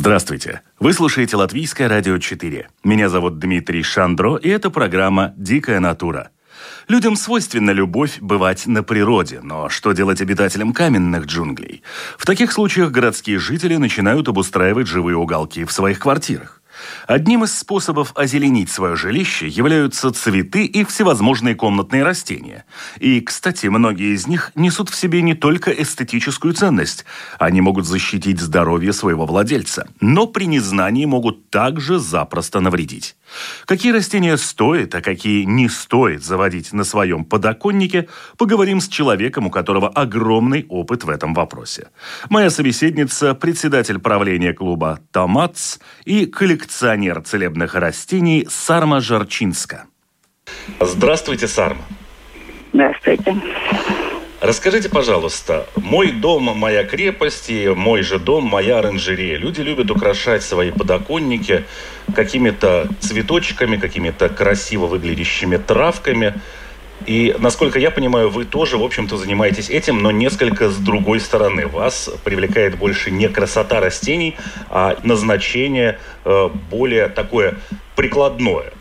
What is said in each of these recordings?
Здравствуйте! Вы слушаете Латвийское радио 4. Меня зовут Дмитрий Шандро, и это программа «Дикая натура». Людям свойственна любовь бывать на природе, но что делать обитателям каменных джунглей? В таких случаях городские жители начинают обустраивать живые уголки в своих квартирах. Одним из способов озеленить свое жилище являются цветы и всевозможные комнатные растения. И, кстати, многие из них несут в себе не только эстетическую ценность. Они могут защитить здоровье своего владельца, но при незнании могут также запросто навредить. Какие растения стоит, а какие не стоит заводить на своем подоконнике, поговорим с человеком, у которого огромный опыт в этом вопросе. Моя собеседница – председатель правления клуба «Томатс» и коллекционер целебных растений Сарма Жарчинска. Здравствуйте, Сарма. Здравствуйте. Расскажите, пожалуйста, мой дом, моя крепость и мой же дом, моя оранжерея. Люди любят украшать свои подоконники какими-то цветочками, какими-то красиво выглядящими травками. И, насколько я понимаю, вы тоже, в общем-то, занимаетесь этим, но несколько с другой стороны. Вас привлекает больше не красота растений, а назначение э, более такое прикладное.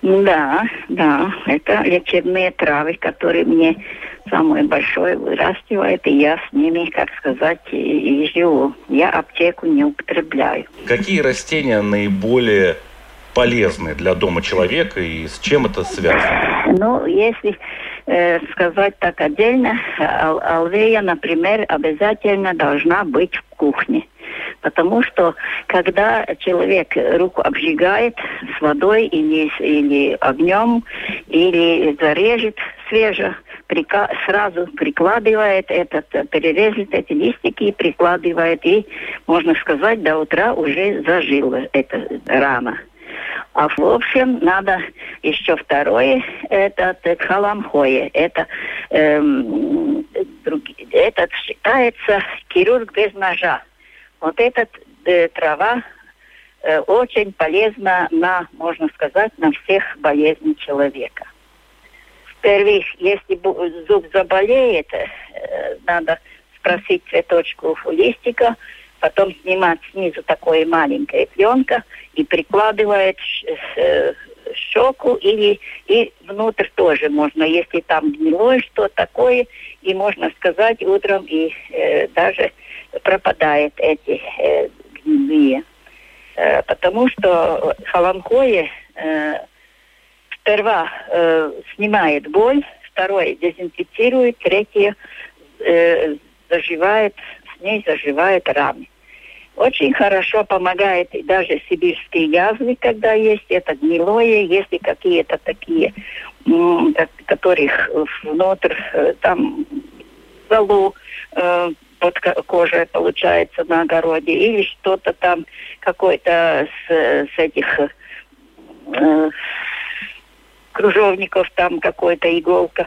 Да, да, это лечебные травы, которые мне самое большое выращивает, и я с ними, как сказать, и, и живу. Я аптеку не употребляю. Какие растения наиболее полезны для дома человека и с чем это связано? Ну, если э, сказать так отдельно, ал алвея, например, обязательно должна быть в кухне. Потому что когда человек руку обжигает с водой или, или огнем, или зарежет свеже, прика сразу прикладывает этот, перережет эти листики и прикладывает, и, можно сказать, до утра уже зажила эта рана. А в общем, надо еще второе, это халамхое. Это, эм, друг, этот считается хирург без ножа. Вот эта э, трава э, очень полезна на, можно сказать, на всех болезней человека. В-первых, если зуб заболеет, э, надо спросить цветочку листика, потом снимать снизу такое маленькое пленка и прикладывает э, щеку или и внутрь тоже можно, если там гнилое что такое, и можно сказать утром и э, даже пропадает эти э, гнилые. Э, потому что холонкое э, сперва э, снимает боль, второе дезинфицирует, третье э, заживает, с ней заживает раны. Очень хорошо помогает и даже сибирские язвы, когда есть это гнилое, если какие-то такие, которых внутрь э, там залу э, под кожей получается на огороде, или что-то там, какой-то с, с этих э, кружовников, там какой-то иголка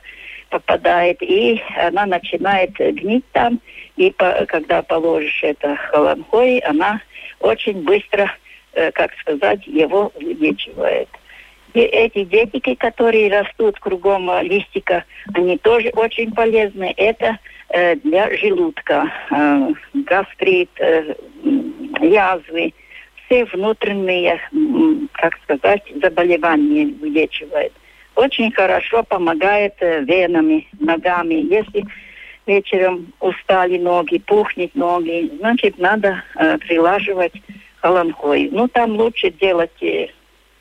попадает, и она начинает гнить там, и по, когда положишь это холонхой, она очень быстро, э, как сказать, его вылечивает. И эти детики, которые растут кругом листика, они тоже очень полезны. Это э, для желудка, э, гастрит, э, язвы, все внутренние, как сказать, заболевания вылечивает. Очень хорошо помогает э, венами, ногами. Если вечером устали ноги, пухнет ноги, значит, надо э, прилаживать холонкой. Ну, там лучше делать э,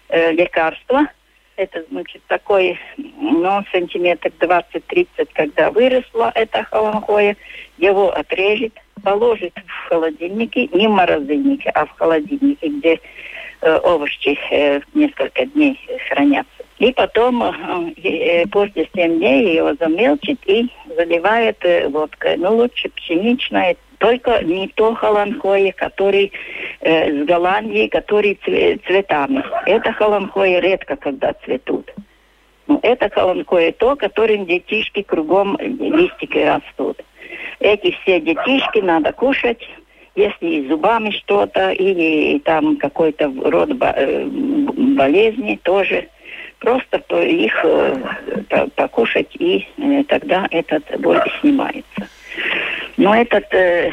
э лекарства. Это, значит, такой, ну, сантиметр 20-30, когда выросла эта холонкоя, его отрежет, положит в холодильнике, не в морозильнике, а в холодильнике, где э, овощи э, несколько дней хранятся. И потом э, э, после 7 дней его замелчит и заливает э, водкой. Ну, лучше пшеничная, только не то холонкое, который э, с Голландии, которые цветами. Это холонхои редко когда цветут. Но это холонхои то, которым детишки кругом листики растут. Эти все детишки надо кушать, если и зубами что-то, или там какой-то род болезни тоже. Просто то их э, покушать, и э, тогда этот боль снимается. Но этот э,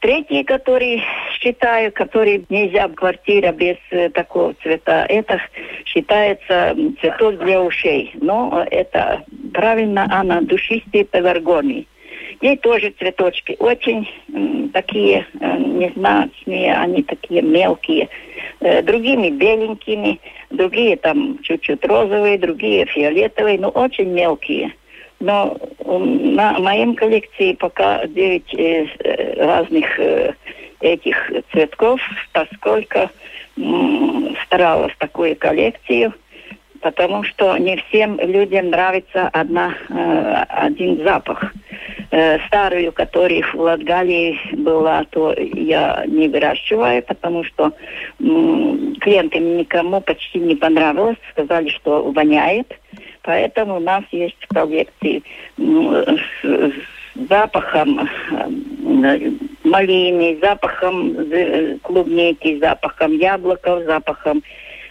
третий, который считаю, который нельзя в квартире без э, такого цвета, это считается цветок для ушей. Но это правильно, она душистый пеларгоний. Ей тоже цветочки очень такие э, незначные, они такие мелкие. Э, другими беленькими, другие там чуть-чуть розовые, другие фиолетовые, но очень мелкие. Но на моем коллекции пока 9 э, разных этих цветков, поскольку старалась такую коллекцию – потому что не всем людям нравится одна, э, один запах. Э, старую, который в Латгалии была, то я не выращиваю, потому что м, клиентам никому почти не понравилось, сказали, что воняет. Поэтому у нас есть в коллекции м, с, с запахом э, малины, запахом э, клубники, запахом яблоков, запахом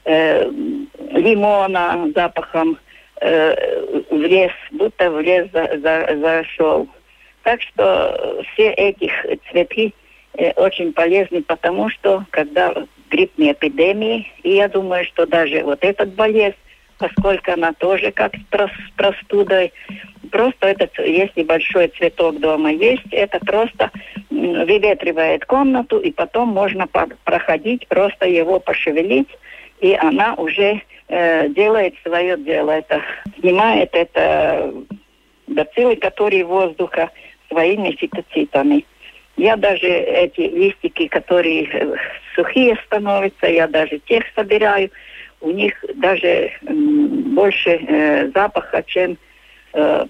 э, лимона запахом э, в лес, будто в лес за, за, зашел. Так что все этих цветы э, очень полезны, потому что когда гриппные эпидемии, и я думаю, что даже вот этот болезнь, поскольку она тоже как с простудой, просто этот, если большой цветок дома есть, это просто выветривает комнату, и потом можно проходить, просто его пошевелить, и она уже э, делает свое дело. Это снимает это бациллы, которые воздуха своими фитоцитами. Я даже эти листики, которые э, сухие становятся, я даже тех собираю. У них даже э, больше э, запаха, чем э,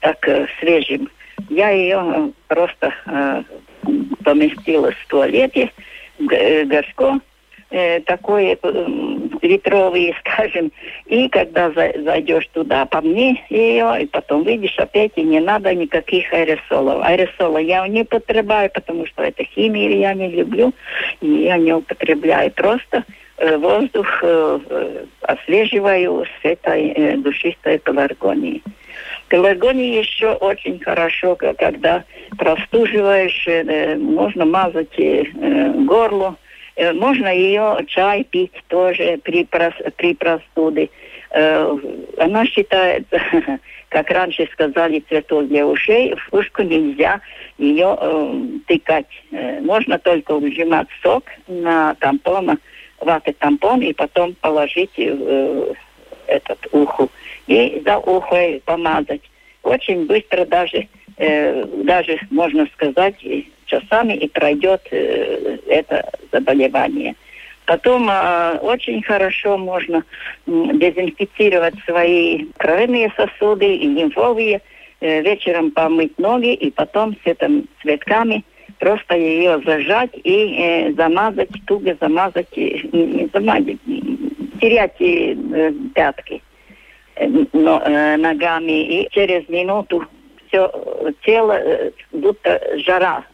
так э, свежим. Я ее э, просто э, поместила в туалете, э, горшко, э, такой э, ветровый, скажем, и когда за, зайдешь туда, помни ее, и потом видишь опять, и не надо никаких аэросолов. Аэросола я не употребляю, потому что это химия, я не люблю, и я не употребляю просто э, воздух э, э освеживаю с этой э, душистой пеларгонией. Пеларгония еще очень хорошо, когда простуживаешь, э, можно мазать э, горло, Э, можно ее чай пить тоже при, прос, при простуде. Э, она считается, как раньше сказали, цветок для ушей. В ушку нельзя ее э, тыкать. Можно только выжимать сок на тампон, ваты тампон и потом положить в этот уху. И за ухой помазать. Очень быстро даже, даже можно сказать, часами и пройдет э, это заболевание. Потом э, очень хорошо можно э, дезинфицировать свои кровяные сосуды и лимфовые, э, вечером помыть ноги и потом с этими цветками просто ее зажать и э, замазать, туго замазать, э, не замазать, терять э, пятки э, но, э, ногами и через минуту все тело э, будто жара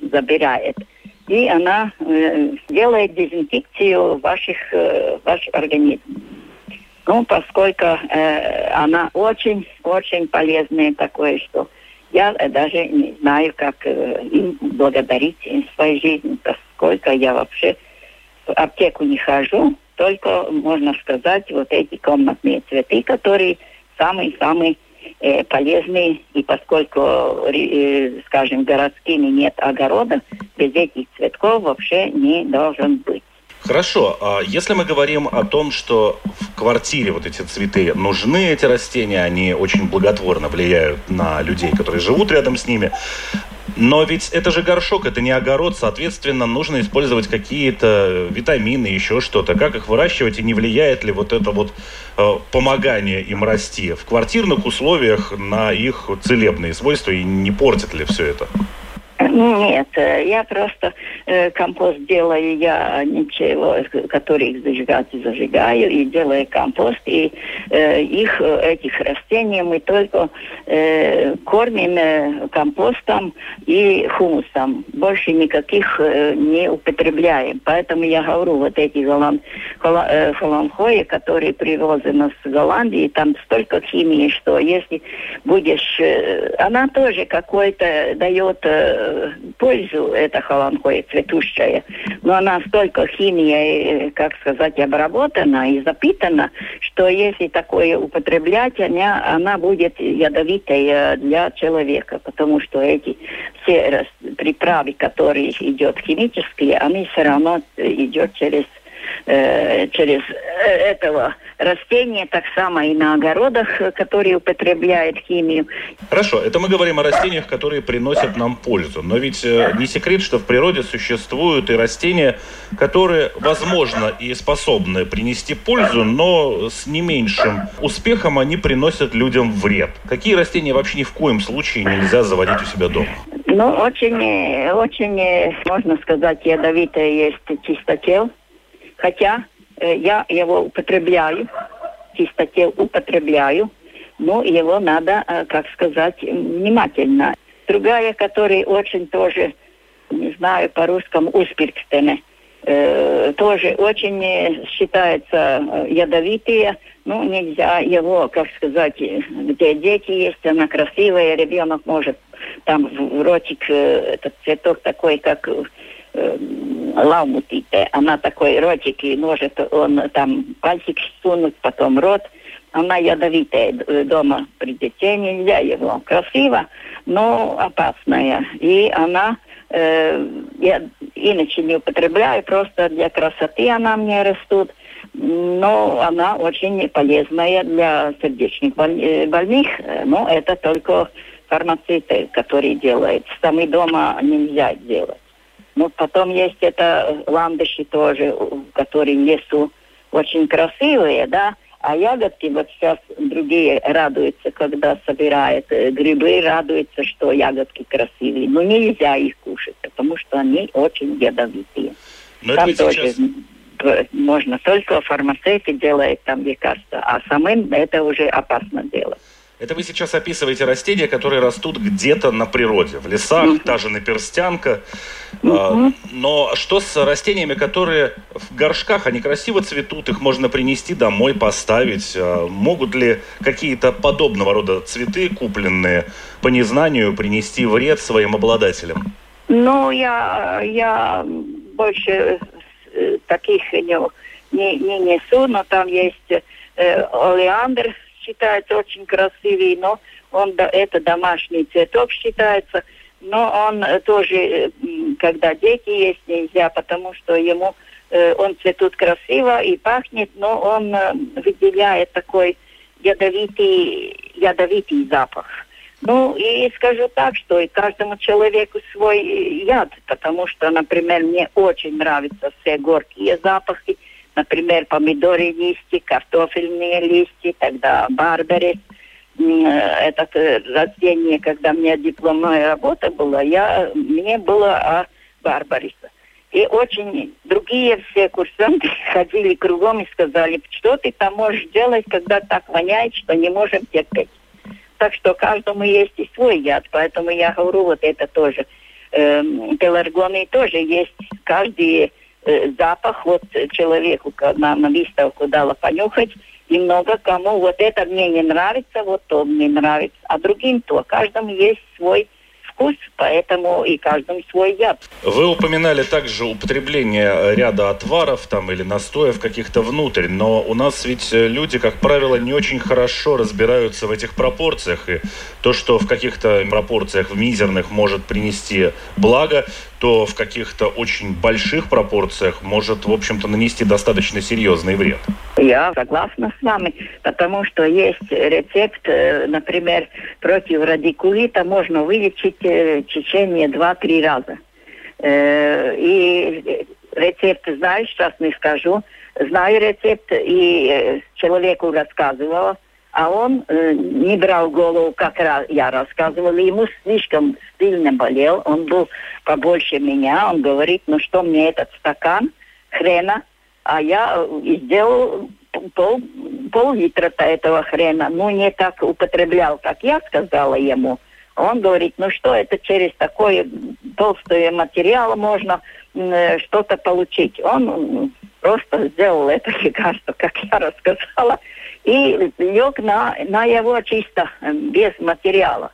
забирает. И она э, делает дезинфекцию ваших, э, ваш организм. Ну, поскольку э, она очень-очень полезная такое, что я даже не знаю, как э, им благодарить в своей жизни, поскольку я вообще в аптеку не хожу, только, можно сказать, вот эти комнатные цветы, которые самые-самые э, полезные. И поскольку, э, скажем, городскими нет огорода, без этих цветков вообще не должен быть. Хорошо, а если мы говорим о том, что в квартире вот эти цветы нужны, эти растения, они очень благотворно влияют на людей, которые живут рядом с ними, но ведь это же горшок, это не огород, соответственно, нужно использовать какие-то витамины, еще что-то. Как их выращивать и не влияет ли вот это вот э, помогание им расти в квартирных условиях на их целебные свойства и не портит ли все это? Нет, э, я просто э, компост делаю, я ничего, который зажигать зажигаю, и делаю компост, и э, их, этих растений мы только э, кормим э, компостом и хумусом. Больше никаких э, не употребляем. Поэтому я говорю, вот эти голланд, э, холландхои, которые привозены с Голландии, там столько химии, что если будешь... Э, она тоже какой-то дает... Э, пользу, эта холанхоя цветущая, но она столько химией, как сказать, обработана и запитана, что если такое употреблять, она, она будет ядовитой для человека, потому что эти все приправы, которые идет химические, они все равно идет через э, через э, этого растения, так само и на огородах, которые употребляют химию. Хорошо, это мы говорим о растениях, которые приносят нам пользу. Но ведь э, не секрет, что в природе существуют и растения, которые, возможно, и способны принести пользу, но с не меньшим успехом они приносят людям вред. Какие растения вообще ни в коем случае нельзя заводить у себя дома? Ну, очень, очень, можно сказать, ядовитое есть чистотел Хотя э, я его употребляю, чистоте употребляю, но его надо, э, как сказать, внимательно. Другая, которая очень тоже, не знаю, по-русскому, успиркстене, э, тоже очень э, считается э, ядовитые, ну, нельзя его, как сказать, где дети есть, она красивая, ребенок может там в ротик, этот цветок такой, как э, лаумутите. Она такой ротик и может он там пальчик сунуть, потом рот. Она ядовитая дома при детей нельзя его. Красиво, но опасная. И она э, я иначе не употребляю, просто для красоты она мне растут. Но она очень полезная для сердечных э, больных. Но это только фармацевты, которые делают. Сами дома нельзя делать. Ну, потом есть это ландыши тоже, которые в лесу очень красивые, да, а ягодки вот сейчас другие радуются, когда собирают э, грибы, радуются, что ягодки красивые. Но нельзя их кушать, потому что они очень ядовитые. Но там тоже сейчас... можно только фармацевты делают там лекарства, а самим это уже опасно делать. Это вы сейчас описываете растения, которые растут где-то на природе, в лесах, mm-hmm. та же наперстянка. Mm-hmm. Но что с растениями, которые в горшках, они красиво цветут, их можно принести домой, поставить? А могут ли какие-то подобного рода цветы, купленные по незнанию, принести вред своим обладателям? Ну, я, я больше э, таких не, не, не несу, но там есть э, олеандр считается очень красивый, но он это домашний цветок считается, но он э, тоже, э, когда дети есть, нельзя, потому что ему э, он цветут красиво и пахнет, но он выделяет такой ядовитый, ядовитый запах. Ну, и скажу так, что и каждому человеку свой яд, потому что, например, мне очень нравятся все горькие запахи, например, помидоры листья, картофельные листья, тогда барбарис. Это э, растение, когда у меня дипломная работа была, я, мне было о барбарисе. И очень другие все курсанты ходили кругом и сказали, что ты там можешь делать, когда так воняет, что не можем терпеть. Так что каждому есть и свой яд, поэтому я говорю, вот это тоже. Эм, пеларгоны тоже есть. Каждый Э, запах вот человеку на, на выставку дала понюхать, и много кому вот это мне не нравится, вот то мне нравится, а другим то. Каждому есть свой вкус, поэтому и каждому свой яд. Вы упоминали также употребление ряда отваров там или настоев каких-то внутрь, но у нас ведь люди, как правило, не очень хорошо разбираются в этих пропорциях, и то, что в каких-то пропорциях в мизерных может принести благо, то в каких-то очень больших пропорциях может, в общем-то, нанести достаточно серьезный вред. Я согласна с вами, потому что есть рецепт, э, например, против радикулита можно вылечить э, в течение 2-3 раза. Э, и рецепт знаю, сейчас не скажу. Знаю рецепт и человеку рассказывала, а он э, не брал голову, как я рассказывала. Ему слишком сильно болел, он был побольше меня. Он говорит, ну что мне этот стакан хрена, а я э, сделал пол, пол-литра-то этого хрена. Ну, не так употреблял, как я сказала ему. Он говорит, ну что это через такой толстый материал можно э, что-то получить. Он просто сделал это лекарство, как я рассказала, и лег на, на его чисто, э, без материала.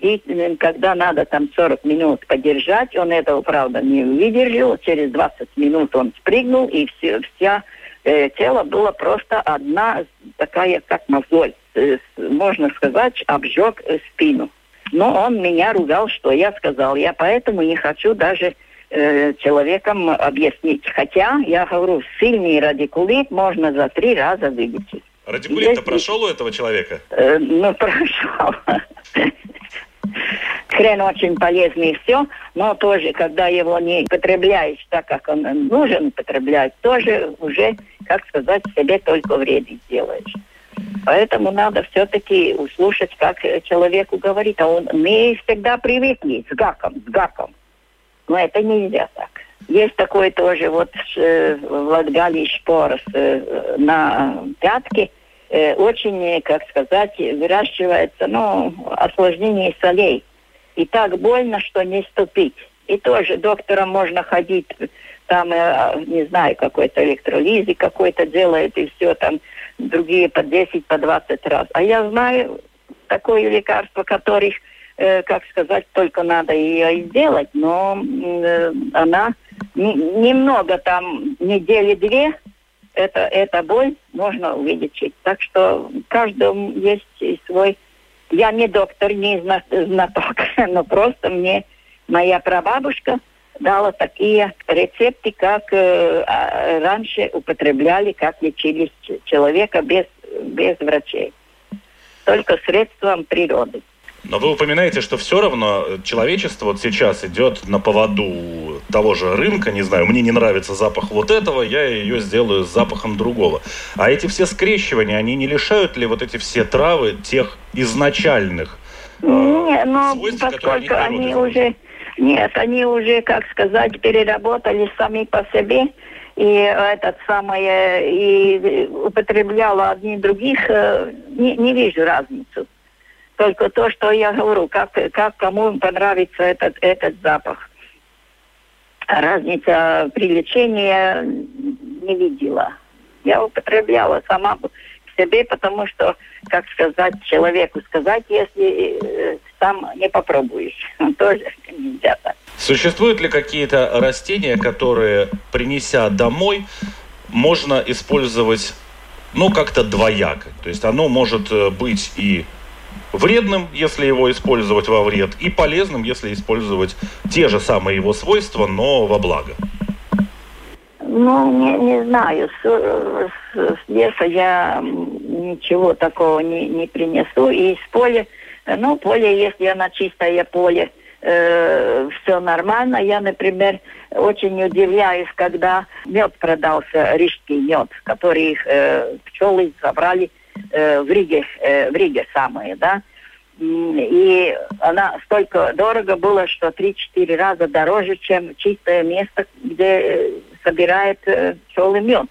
И э, когда надо там 40 минут подержать, он этого, правда, не выдержал. Через 20 минут он спрыгнул, и все, вся э, тело было просто одна такая, как мозоль. Э, можно сказать, обжег спину. Но он меня ругал, что я сказал. Я поэтому не хочу даже э, человеком объяснить. Хотя, я говорю, сильный радикулит можно за три раза вылечить. Радикулит-то прошел у этого человека? Э, ну, прошел. Хрен очень полезный и все, но тоже, когда его не потребляешь так, как он нужен потреблять, тоже уже, как сказать, себе только вреды делаешь. Поэтому надо все-таки услышать, как человеку говорит. А он, мы всегда привыкли с гаком, с гаком. Но это нельзя так. Есть такой тоже вот э, в Латгалии шпорос э, на пятке. Э, очень, как сказать, выращивается, ну, осложнение солей. И так больно, что не ступить. И тоже доктором можно ходить, там, э, не знаю, какой-то электролизи какой-то делает, и все там другие по 10, по 20 раз. А я знаю такое лекарство, которых, э, как сказать, только надо ее сделать, но э, она не, немного там, недели две, это, эта боль можно увидеть. Так что каждому есть свой... Я не доктор, не знаток, но просто мне моя прабабушка дала такие рецепты, как э, а, раньше употребляли, как лечили человека без, без врачей. Только средством природы. Но вы упоминаете, что все равно человечество вот сейчас идет на поводу того же рынка, не знаю, мне не нравится запах вот этого, я ее сделаю с запахом другого. А эти все скрещивания, они не лишают ли вот эти все травы тех изначальных э, не, но свойств, поскольку они, они уже нет, они уже, как сказать, переработали сами по себе и этот самый и употребляла одни других, э, не, не вижу разницу. Только то, что я говорю, как, как кому понравится этот, этот запах. Разница при лечении не видела. Я употребляла сама себе, потому что, как сказать человеку, сказать, если э, сам не попробуешь, тоже нельзя так. Существуют ли какие-то растения, которые, принеся домой, можно использовать, ну, как-то двояко? То есть оно может э, быть и вредным, если его использовать во вред, и полезным, если использовать те же самые его свойства, но во благо. Ну, не, не знаю. С, с, с леса я ничего такого не, не принесу. И из поля, ну, поле, если она чистое поле, э, все нормально. Я, например, очень удивляюсь, когда мед продался, рижский мед, который э, пчелы забрали э, в Риге, э, в Риге самые, да. И она столько дорого было, что 3-4 раза дороже, чем чистое место, где э, собирает э, пчелы мед.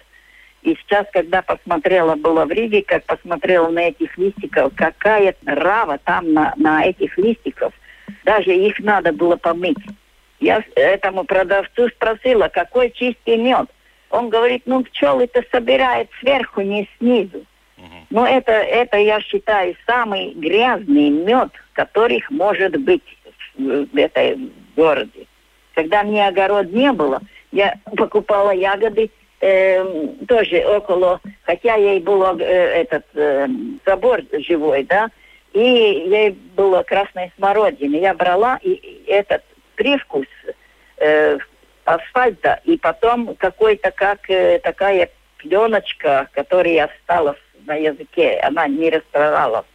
И сейчас, когда посмотрела, было в Риге, как посмотрела на этих листиков, какая рава там на, на этих листиков. Даже их надо было помыть. Я этому продавцу спросила, какой чистый мед. Он говорит, ну пчелы-то собирает сверху, не снизу. Но это, это, я считаю, самый грязный мед, которых может быть в, в этой городе. Когда мне огород не было, я покупала ягоды э, тоже около, хотя ей был э, этот э, забор живой, да, и ей было красной смородины. Я брала и, и этот привкус э, асфальта, и потом какой-то как э, такая пленочка, которая осталась на языке, она не расстаралась.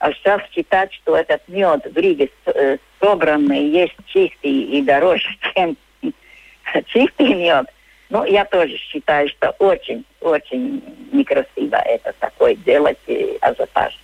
А сейчас считать, что этот мед в Риге э, собранный есть чистый и дороже, чем чистый мед, Ну, я тоже считаю, что очень-очень некрасиво это такое делать, ажиотаж.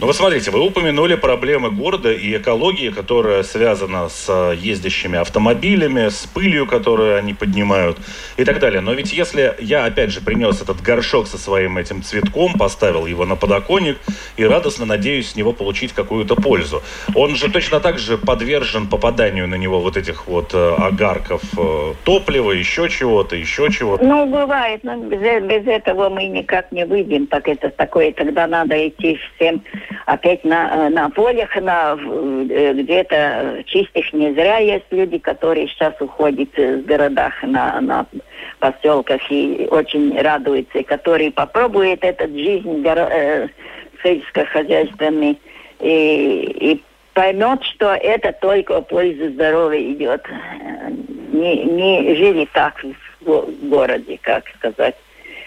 Ну, вы смотрите, вы упомянули проблемы города и экологии, которая связана с э, ездящими автомобилями, с пылью, которую они поднимают и так далее. Но ведь если я, опять же, принес этот горшок со своим этим цветком, поставил его на подоконник и радостно надеюсь с него получить какую-то пользу, он же точно так же подвержен попаданию на него вот этих вот э, огарков э, топлива, еще чего-то, еще чего-то. Ну, бывает, но без, без этого мы никак не выйдем, так это такое, тогда надо идти всем опять на, э, на полях, на, э, где-то чистых не зря есть люди, которые сейчас уходят с городах на, на поселках и очень радуются, которые попробуют эту жизнь горо, э, сельскохозяйственный и, и поймет, что это только пользу здоровья идет. Не, не жили так в городе, как сказать.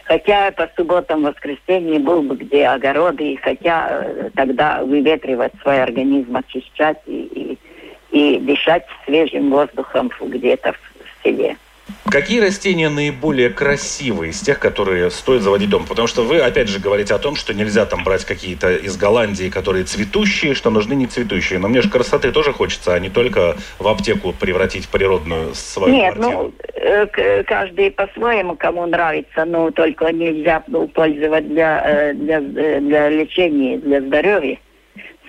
Хотя по субботам, воскресенье был бы где огороды, и хотя э, тогда выветривать свой организм, очищать и, и, и дышать свежим воздухом где-то в селе. Какие растения наиболее красивые из тех, которые стоит заводить дома? Потому что вы, опять же, говорите о том, что нельзя там брать какие-то из Голландии, которые цветущие, что нужны не цветущие. Но мне же красоты тоже хочется, а не только в аптеку превратить природную свою Нет, квартиру. ну, каждый по-своему, кому нравится, но только нельзя пользовать для, э, для, для лечения, для здоровья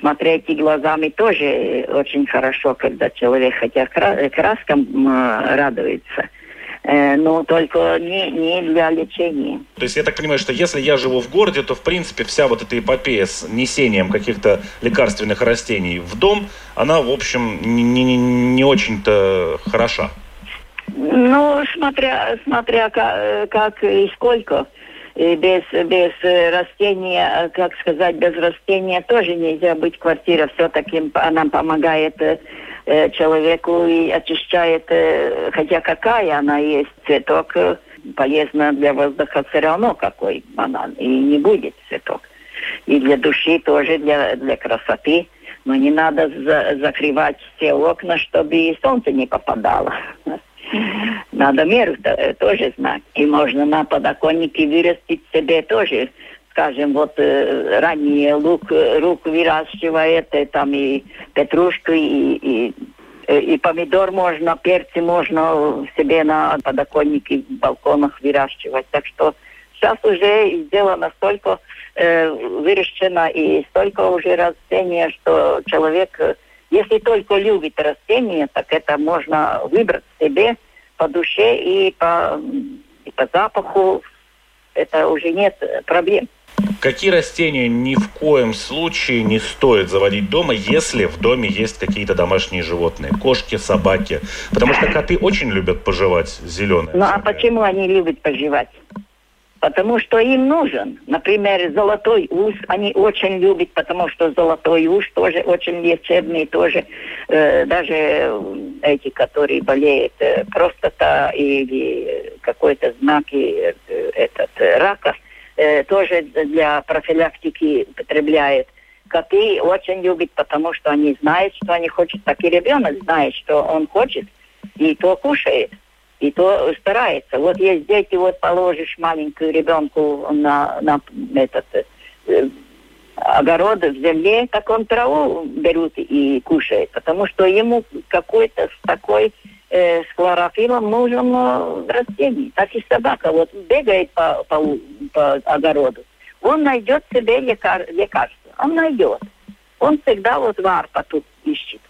смотреть и глазами тоже очень хорошо, когда человек хотя краскам радуется. Э, но только не, не для лечения. То есть я так понимаю, что если я живу в городе, то в принципе вся вот эта эпопея с несением каких-то лекарственных растений в дом, она в общем не, не, не очень-то хороша. Ну, смотря, смотря как, как и сколько. И без, без растения, как сказать, без растения тоже нельзя быть. Квартира все-таки она помогает э, человеку и очищает, э, хотя какая она есть, цветок э, полезна для воздуха все равно какой банан, и не будет цветок. И для души тоже, для, для красоты. Но не надо за, закрывать все окна, чтобы и солнце не попадало. Надо меру тоже знать. И можно на подоконнике вырастить себе тоже скажем, вот э, ранее лук, лук выращивает, э, там и петрушку, и, и, э, и помидор можно, перцы можно себе на подоконнике, в балконах выращивать. Так что сейчас уже сделано столько, э, выращено и столько уже растения, что человек, э, если только любит растения, так это можно выбрать себе по душе и по, и по запаху. Это уже нет проблем. Какие растения ни в коем случае не стоит заводить дома, если в доме есть какие-то домашние животные? Кошки, собаки. Потому что коты очень любят пожевать зеленые. Ну а почему они любят пожевать? Потому что им нужен. Например, золотой ус они очень любят, потому что золотой ус тоже очень лечебный, тоже э, даже эти, которые болеют э, простата или какой-то знак э, этот, э, рака – э, тоже для профилактики употребляет. Коты очень любят, потому что они знают, что они хотят. Так и ребенок знает, что он хочет, и то кушает, и то старается. Вот есть дети, вот положишь маленькую ребенку на, на этот э, огород в земле, так он траву берут и кушает, потому что ему какой-то такой э, с хлорофилом нужен растений. Так и собака вот бегает по, по, по огороду, он найдет себе лекар, лекарство. Он найдет. Он всегда вот варпа тут ищет.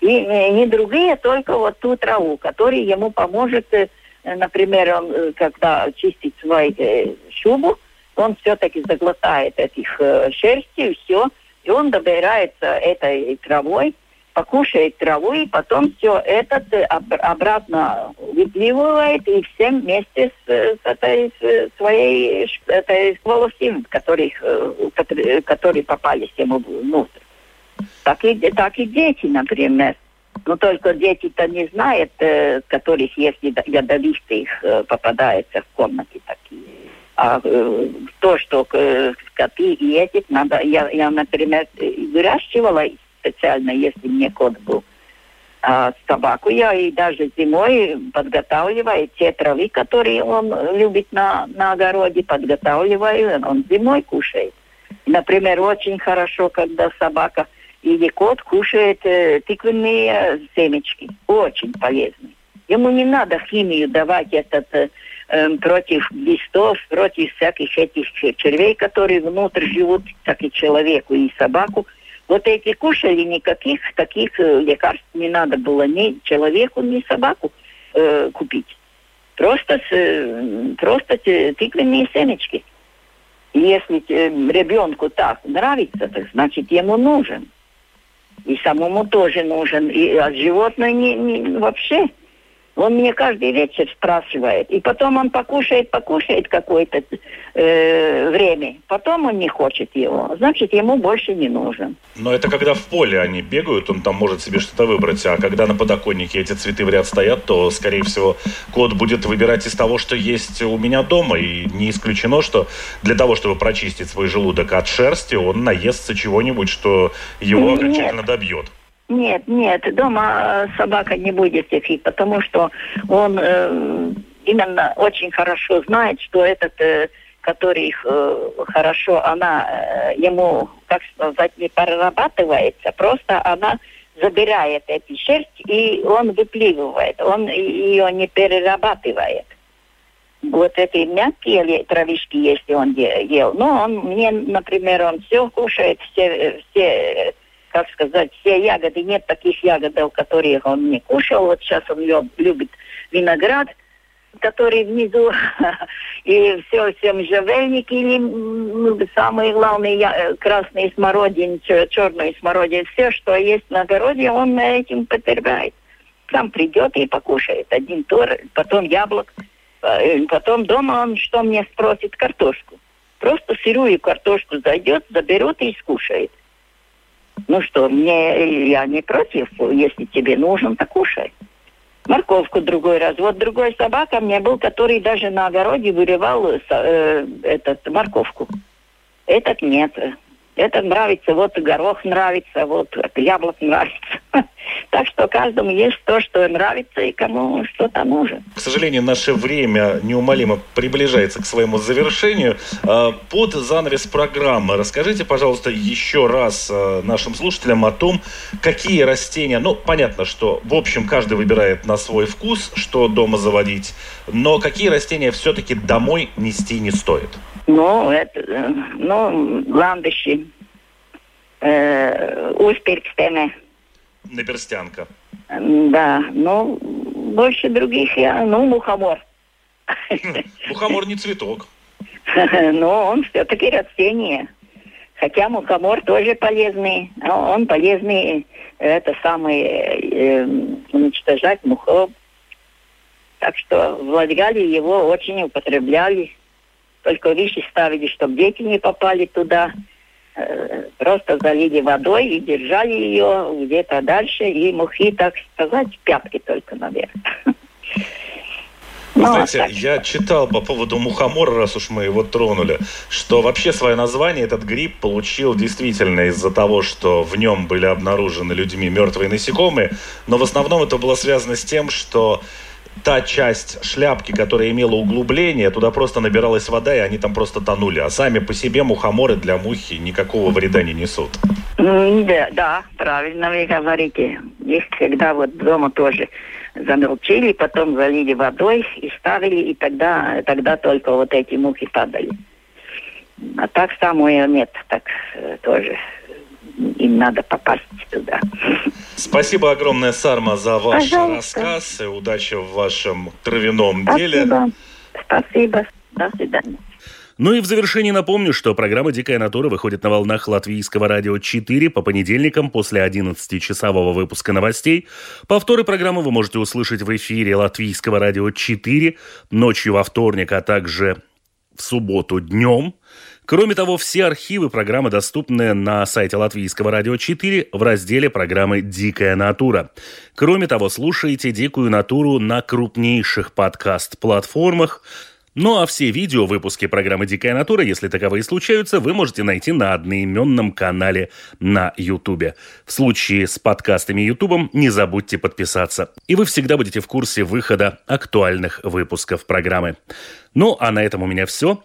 И не, другие, только вот ту траву, которая ему поможет, э, например, он, э, когда чистит свою э, шубу, он все-таки заглотает этих э, шерсти все, и он добирается этой травой, покушает траву, и потом все это обратно выпливает и всем вместе с, с этой с своей этой волосин, которых, которые, которые попались ему внутрь. Так и, так и дети, например. Но только дети-то не знают, э, которых, если ядовитых э, попадается в комнате такие. А э, то, что э, коты эти, надо, я, я, например, выращивала специально, если мне кот был. А собаку я и даже зимой подготавливаю те травы, которые он любит на, на огороде, подготавливаю, он зимой кушает. Например, очень хорошо, когда собака или кот кушает э, тыквенные семечки. Очень полезные. Ему не надо химию давать этот э, эм, против листов, против всяких этих червей, которые внутрь живут, так и человеку, и собаку. Вот эти кушали, никаких таких э, лекарств не надо было ни человеку, ни собаку э, купить. Просто, с, э, просто тыквенные семечки. Если э, ребенку так нравится, так значит ему нужен. И самому тоже нужен. И от животного не, не, вообще он мне каждый вечер спрашивает. И потом он покушает, покушает какое-то э, время. Потом он не хочет его. Значит, ему больше не нужен. Но это когда в поле они бегают, он там может себе что-то выбрать. А когда на подоконнике эти цветы в ряд стоят, то, скорее всего, кот будет выбирать из того, что есть у меня дома. И не исключено, что для того, чтобы прочистить свой желудок от шерсти, он наестся чего-нибудь, что его окончательно добьет. Нет, нет, дома э, собака не будет идти, потому что он э, именно очень хорошо знает, что этот, э, который э, хорошо, она э, ему, как сказать, не перерабатывается, просто она забирает эти шерсть и он выпливает, он ее не перерабатывает. Вот эти мягкие травишки, если он ел, но он мне, например, он все кушает, все, все как сказать, все ягоды, нет таких ягод, которые он не кушал. Вот сейчас он любит виноград, который внизу, и все, все можжевельники, или ну, самые главные я, красные смородины, черные смородины, все, что есть на огороде, он этим потребляет. Сам придет и покушает. Один тур, потом яблок, э, потом дома он что мне спросит? Картошку. Просто сырую картошку зайдет, заберет и скушает. Ну что, мне я не против, если тебе нужен, так кушай. Морковку другой раз. Вот другой собака мне был, который даже на огороде вырывал э, этот морковку. Этот нет. Это нравится, вот горох нравится, вот яблок нравится. Так что каждому есть то, что нравится и кому что-то нужно. К сожалению, наше время неумолимо приближается к своему завершению. А, под занавес программы расскажите, пожалуйста, еще раз а, нашим слушателям о том, какие растения, ну, понятно, что в общем каждый выбирает на свой вкус, что дома заводить, но какие растения все-таки домой нести не стоит? Ну, это, ну, ландыши, э, успиркстены. Наперстянка. Да, ну, больше других я, ну, мухомор. Мухомор не цветок. Но он все-таки растение. Хотя мухомор тоже полезный. Он полезный, это самое, э, уничтожать мухов. Так что в Латгалии его очень употребляли только вещи ставили, чтобы дети не попали туда. Э, просто залили водой и держали ее где-то дальше, и мухи, так сказать, пятки только наверх. Вы ну, знаете, так. я читал по поводу мухомора, раз уж мы его тронули, что вообще свое название этот гриб получил действительно из-за того, что в нем были обнаружены людьми мертвые насекомые, но в основном это было связано с тем, что та часть шляпки, которая имела углубление, туда просто набиралась вода, и они там просто тонули. А сами по себе мухоморы для мухи никакого вреда не несут. Да, да, правильно вы говорите. Их когда вот дома тоже замелчили, потом залили водой и ставили, и тогда, тогда только вот эти мухи падали. А так самое нет, так э, тоже им надо попасть туда. Спасибо огромное, Сарма, за ваш Пожалуйста. рассказ. И удачи в вашем травяном Спасибо. деле. Спасибо. До свидания. Ну и в завершении напомню, что программа «Дикая натура» выходит на волнах Латвийского радио 4 по понедельникам после 11-часового выпуска новостей. Повторы программы вы можете услышать в эфире Латвийского радио 4 ночью во вторник, а также в субботу днем. Кроме того, все архивы программы доступны на сайте Латвийского радио 4 в разделе программы «Дикая натура». Кроме того, слушайте «Дикую натуру» на крупнейших подкаст-платформах Ну а все видео выпуски программы «Дикая натура», если таковые случаются, вы можете найти на одноименном канале на Ютубе. В случае с подкастами Ютубом не забудьте подписаться. И вы всегда будете в курсе выхода актуальных выпусков программы. Ну а на этом у меня все.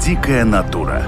«Дикая натура»